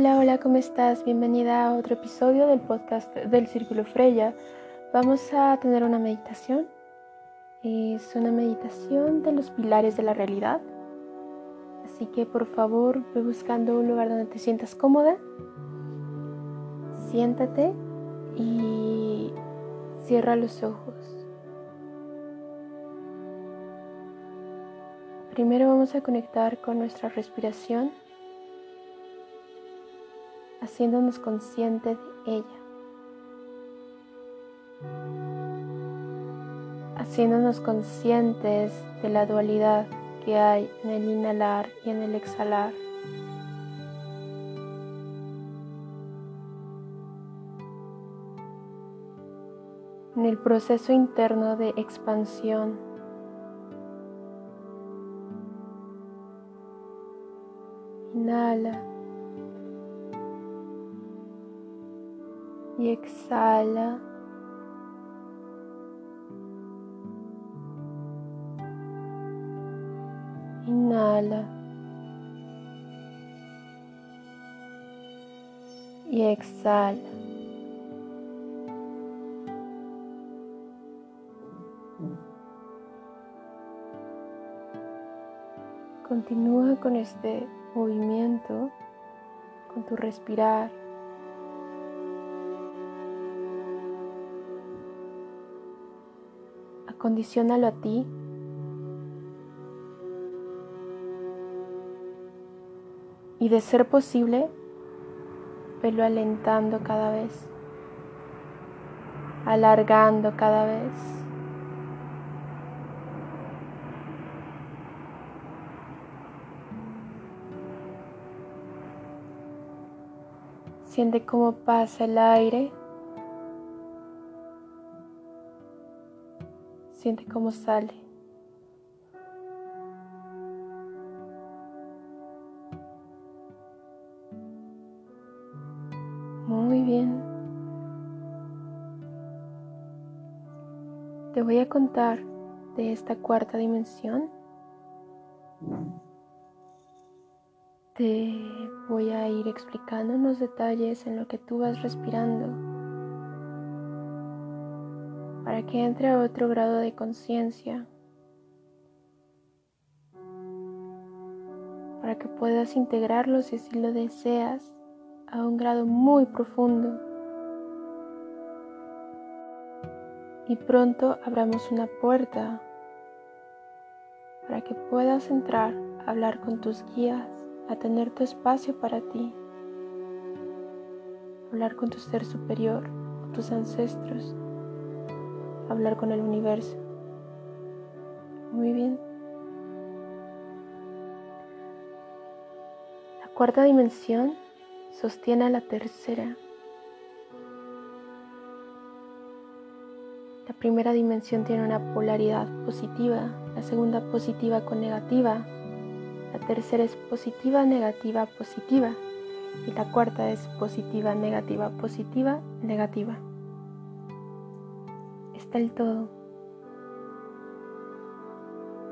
Hola, hola, ¿cómo estás? Bienvenida a otro episodio del podcast del Círculo Freya. Vamos a tener una meditación. Es una meditación de los pilares de la realidad. Así que por favor ve buscando un lugar donde te sientas cómoda. Siéntate y cierra los ojos. Primero vamos a conectar con nuestra respiración haciéndonos conscientes de ella, haciéndonos conscientes de la dualidad que hay en el inhalar y en el exhalar. En el proceso interno de expansión Inhala. Y exhala. Inhala. Y exhala. Continúa con este movimiento, con tu respirar. Condiciónalo a ti. Y de ser posible, velo alentando cada vez, alargando cada vez. Siente cómo pasa el aire Siente cómo sale. Muy bien. Te voy a contar de esta cuarta dimensión. Te voy a ir explicando unos detalles en lo que tú vas respirando para que entre a otro grado de conciencia, para que puedas integrarlos si así lo deseas a un grado muy profundo. Y pronto abramos una puerta para que puedas entrar a hablar con tus guías, a tener tu espacio para ti, hablar con tu ser superior, con tus ancestros hablar con el universo. Muy bien. La cuarta dimensión sostiene a la tercera. La primera dimensión tiene una polaridad positiva, la segunda positiva con negativa, la tercera es positiva, negativa, positiva y la cuarta es positiva, negativa, positiva, negativa está el todo,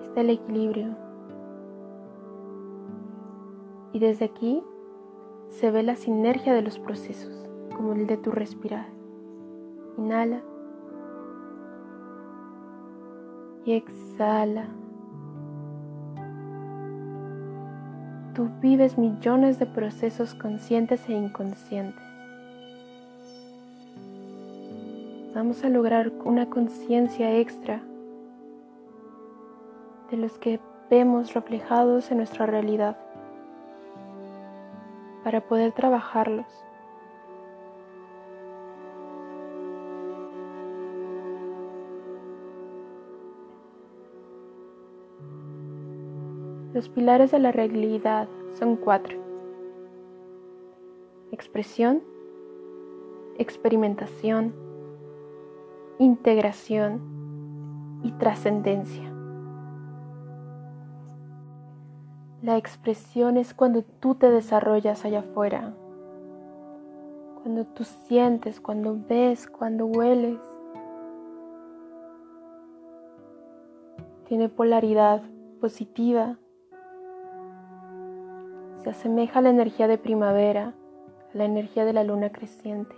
está el equilibrio. Y desde aquí se ve la sinergia de los procesos, como el de tu respirar. Inhala y exhala. Tú vives millones de procesos conscientes e inconscientes. Vamos a lograr una conciencia extra de los que vemos reflejados en nuestra realidad para poder trabajarlos. Los pilares de la realidad son cuatro. Expresión, experimentación, integración y trascendencia. La expresión es cuando tú te desarrollas allá afuera, cuando tú sientes, cuando ves, cuando hueles. Tiene polaridad positiva. Se asemeja a la energía de primavera la energía de la luna creciente.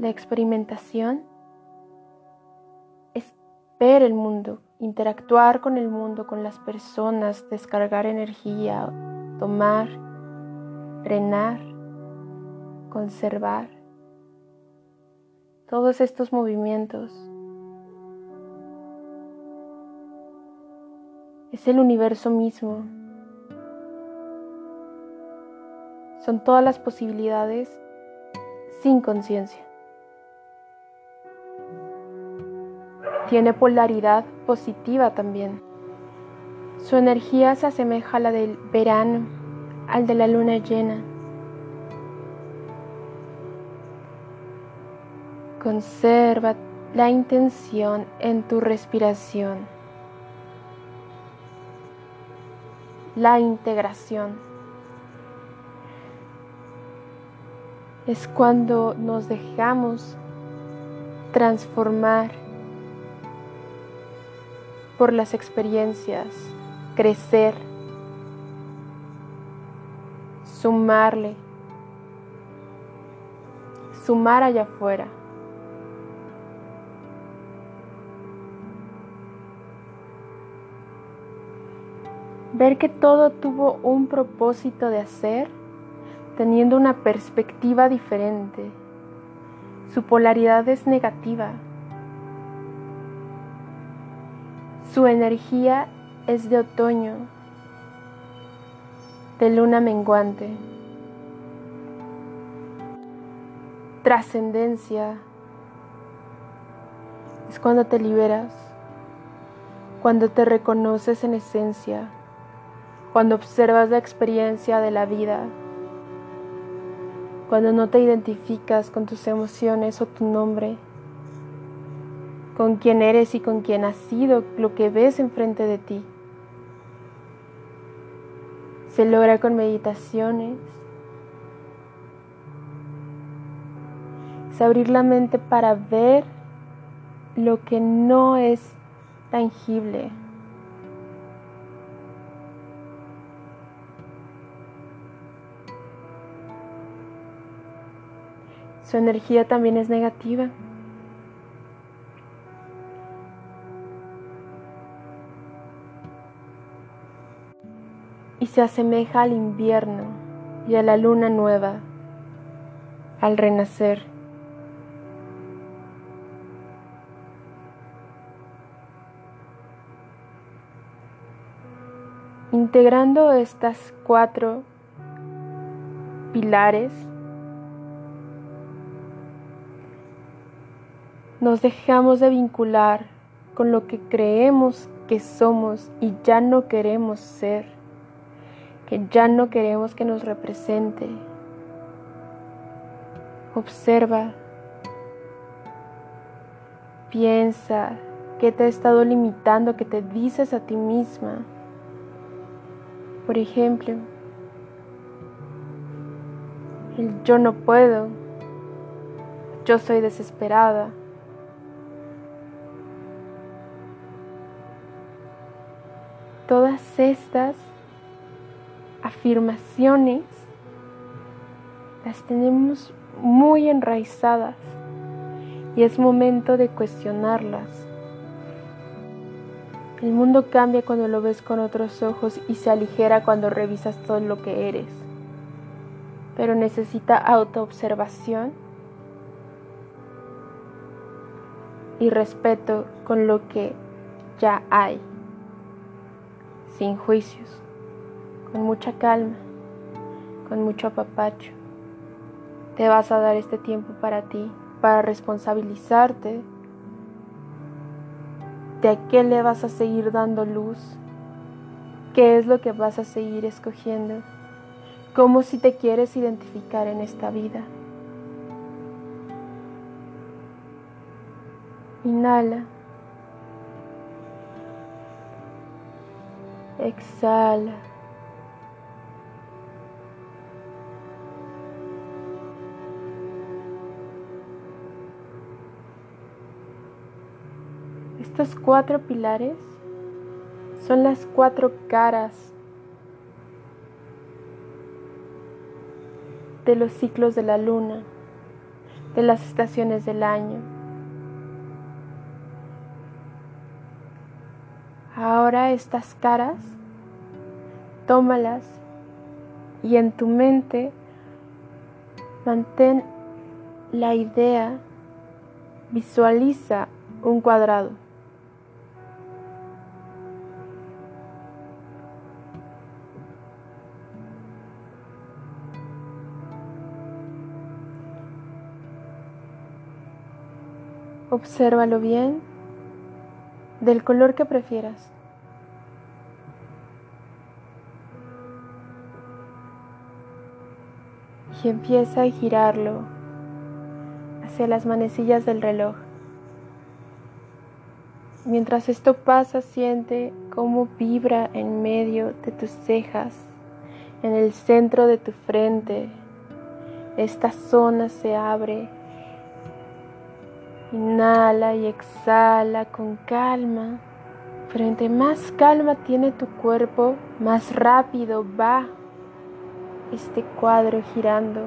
La experimentación es ver el mundo, interactuar con el mundo, con las personas, descargar energía, tomar, drenar, conservar. Todos estos movimientos es el universo mismo. Son todas las posibilidades sin conciencia. Tiene polaridad positiva también. Su energía se asemeja a la del verano, al de la luna llena. Conserva la intención en tu respiración. La integración es cuando nos dejamos transformar por las experiencias, crecer, sumarle, sumar allá afuera. Ver que todo tuvo un propósito de hacer, teniendo una perspectiva diferente. Su polaridad es negativa, Su energía es de otoño, de luna menguante, trascendencia. Es cuando te liberas, cuando te reconoces en esencia, cuando observas la experiencia de la vida, cuando no te identificas con tus emociones o tu nombre con quién eres y con quién has sido, lo que ves enfrente de ti. Se logra con meditaciones. Es abrir la mente para ver lo que no es tangible. Su energía también es negativa. Se asemeja al invierno y a la luna nueva, al renacer. Integrando estas cuatro pilares, nos dejamos de vincular con lo que creemos que somos y ya no queremos ser que ya no queremos que nos represente. Observa, piensa qué te ha estado limitando, que te dices a ti misma. Por ejemplo, el yo no puedo, yo soy desesperada. Todas estas afirmaciones las tenemos muy enraizadas y es momento de cuestionarlas. El mundo cambia cuando lo ves con otros ojos y se aligera cuando revisas todo lo que eres, pero necesita autoobservación y respeto con lo que ya hay, sin juicios con mucha calma, con mucho apapacho. Te vas a dar este tiempo para ti, para responsabilizarte de a qué le vas a seguir dando luz, qué es lo que vas a seguir escogiendo, cómo si te quieres identificar en esta vida. Inhala. Exhala. Estos cuatro pilares son las cuatro caras de los ciclos de la luna, de las estaciones del año. Ahora estas caras, tómalas y en tu mente mantén la idea, visualiza un cuadrado. Obsérvalo bien del color que prefieras. Y empieza a girarlo hacia las manecillas del reloj. Mientras esto pasa, siente cómo vibra en medio de tus cejas, en el centro de tu frente. Esta zona se abre Inhala y exhala con calma. Pero entre más calma tiene tu cuerpo, más rápido va este cuadro girando.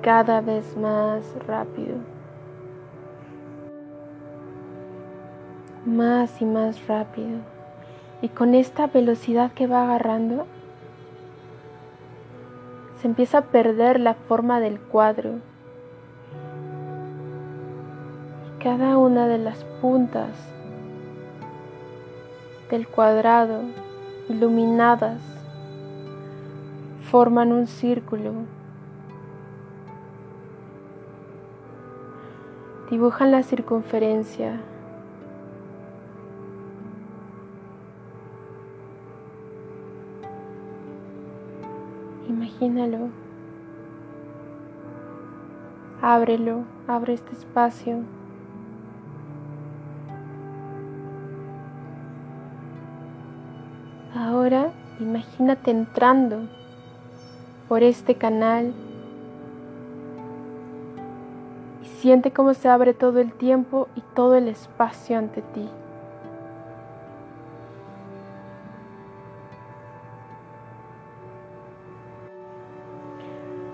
Cada vez más rápido. Más y más rápido. Y con esta velocidad que va agarrando, se empieza a perder la forma del cuadro cada una de las puntas del cuadrado iluminadas forman un círculo. Dibujan la circunferencia. Imagínalo. Ábrelo, abre este espacio. Ahora imagínate entrando por este canal y siente cómo se abre todo el tiempo y todo el espacio ante ti.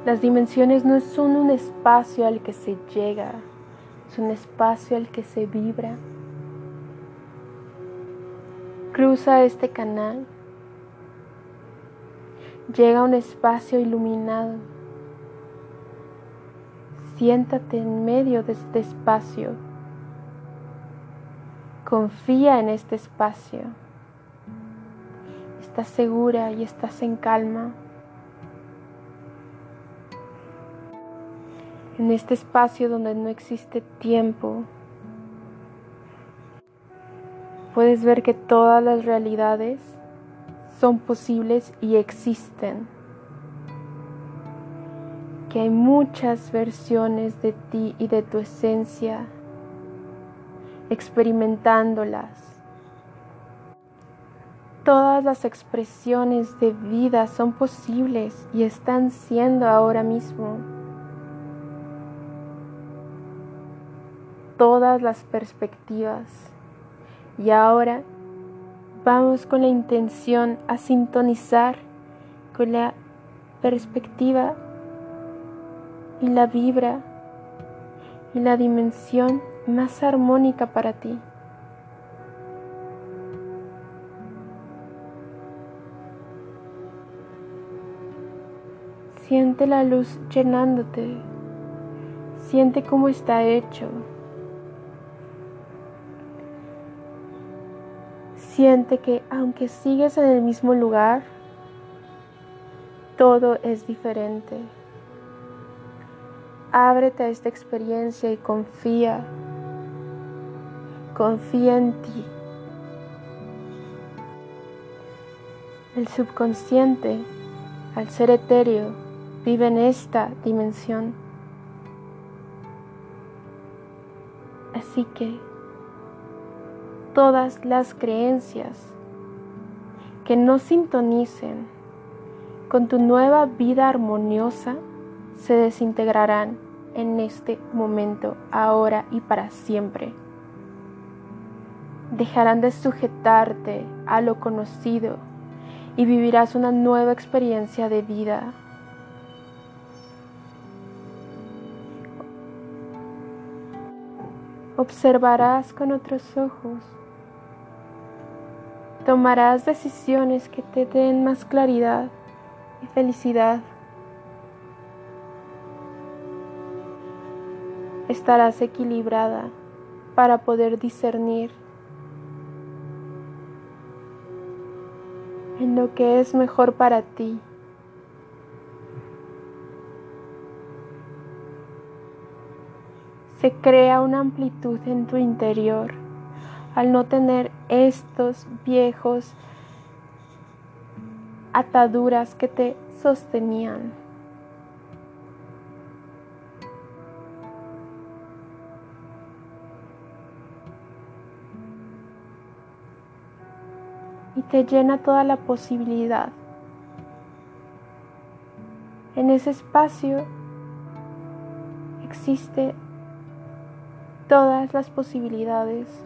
Las dimensiones no son un espacio al que se llega, es un espacio al que se vibra. Cruza este canal Llega a un espacio iluminado. Siéntate en medio de este espacio. Confía en este espacio. Estás segura y estás en calma. En este espacio donde no existe tiempo, puedes ver que todas las realidades son posibles y existen. Que hay muchas versiones de ti y de tu esencia experimentándolas. Todas las expresiones de vida son posibles y están siendo ahora mismo. Todas las perspectivas. Y ahora Vamos con la intención a sintonizar con la perspectiva y la vibra y la dimensión más armónica para ti. Siente la luz llenándote. Siente cómo está hecho. Siente que aunque sigues en el mismo lugar, todo es diferente. Ábrete a esta experiencia y confía. Confía en ti. El subconsciente, al ser etéreo, vive en esta dimensión. Así que todas las creencias que no sintonicen con tu nueva vida armoniosa se desintegrarán en este momento, ahora y para siempre. dejarán de sujetarte a lo conocido y vivirás una nueva experiencia de vida. Observarás con otros ojos. Tomarás decisiones que te den más claridad y felicidad. Estarás equilibrada para poder discernir en lo que es mejor para ti. Se crea una amplitud en tu interior al no tener estos viejos ataduras que te sostenían. y te llena toda la posibilidad. En ese espacio existe todas las posibilidades.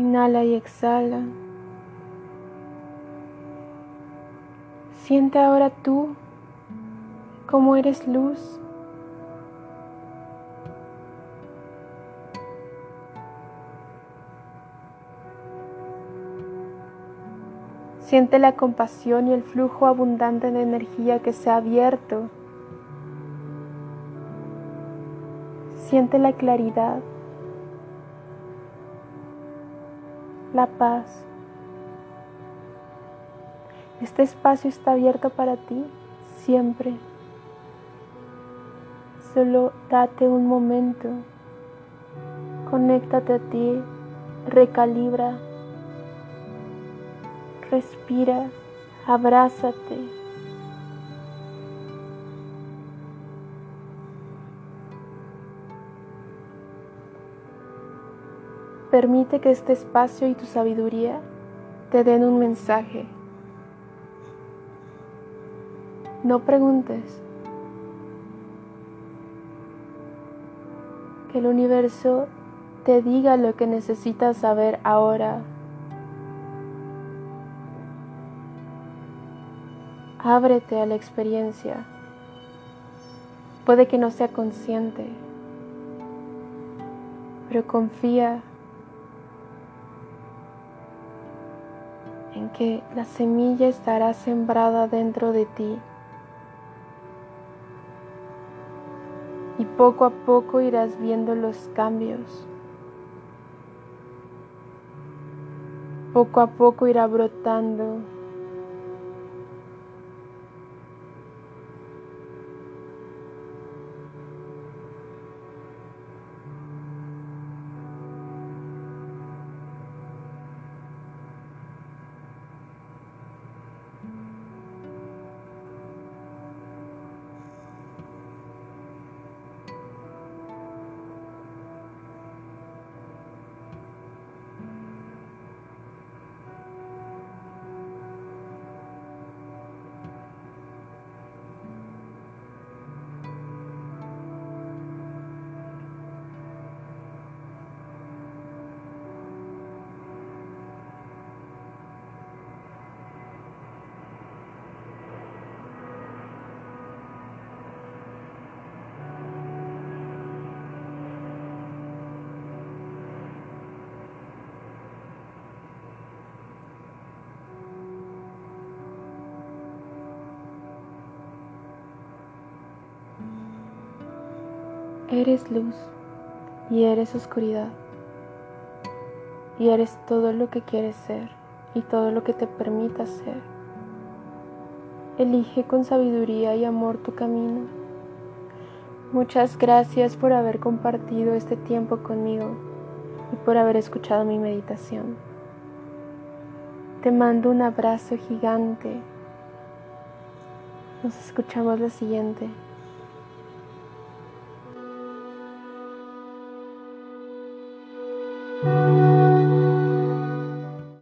Inhala y exhala. Siente ahora tú cómo eres luz. Siente la compasión y el flujo abundante de energía que se ha abierto. Siente la claridad. La paz. Este espacio está abierto para ti siempre. Solo date un momento. Conéctate a ti. Recalibra. Respira. Abrázate. Permite que este espacio y tu sabiduría te den un mensaje. No preguntes. Que el universo te diga lo que necesitas saber ahora. Ábrete a la experiencia. Puede que no sea consciente, pero confía que la semilla estará sembrada dentro de ti. Y poco a poco irás viendo los cambios. Poco a poco irá brotando Eres luz y eres oscuridad. Y eres todo lo que quieres ser y todo lo que te permita ser. Elige con sabiduría y amor tu camino. Muchas gracias por haber compartido este tiempo conmigo y por haber escuchado mi meditación. Te mando un abrazo gigante. Nos escuchamos la siguiente.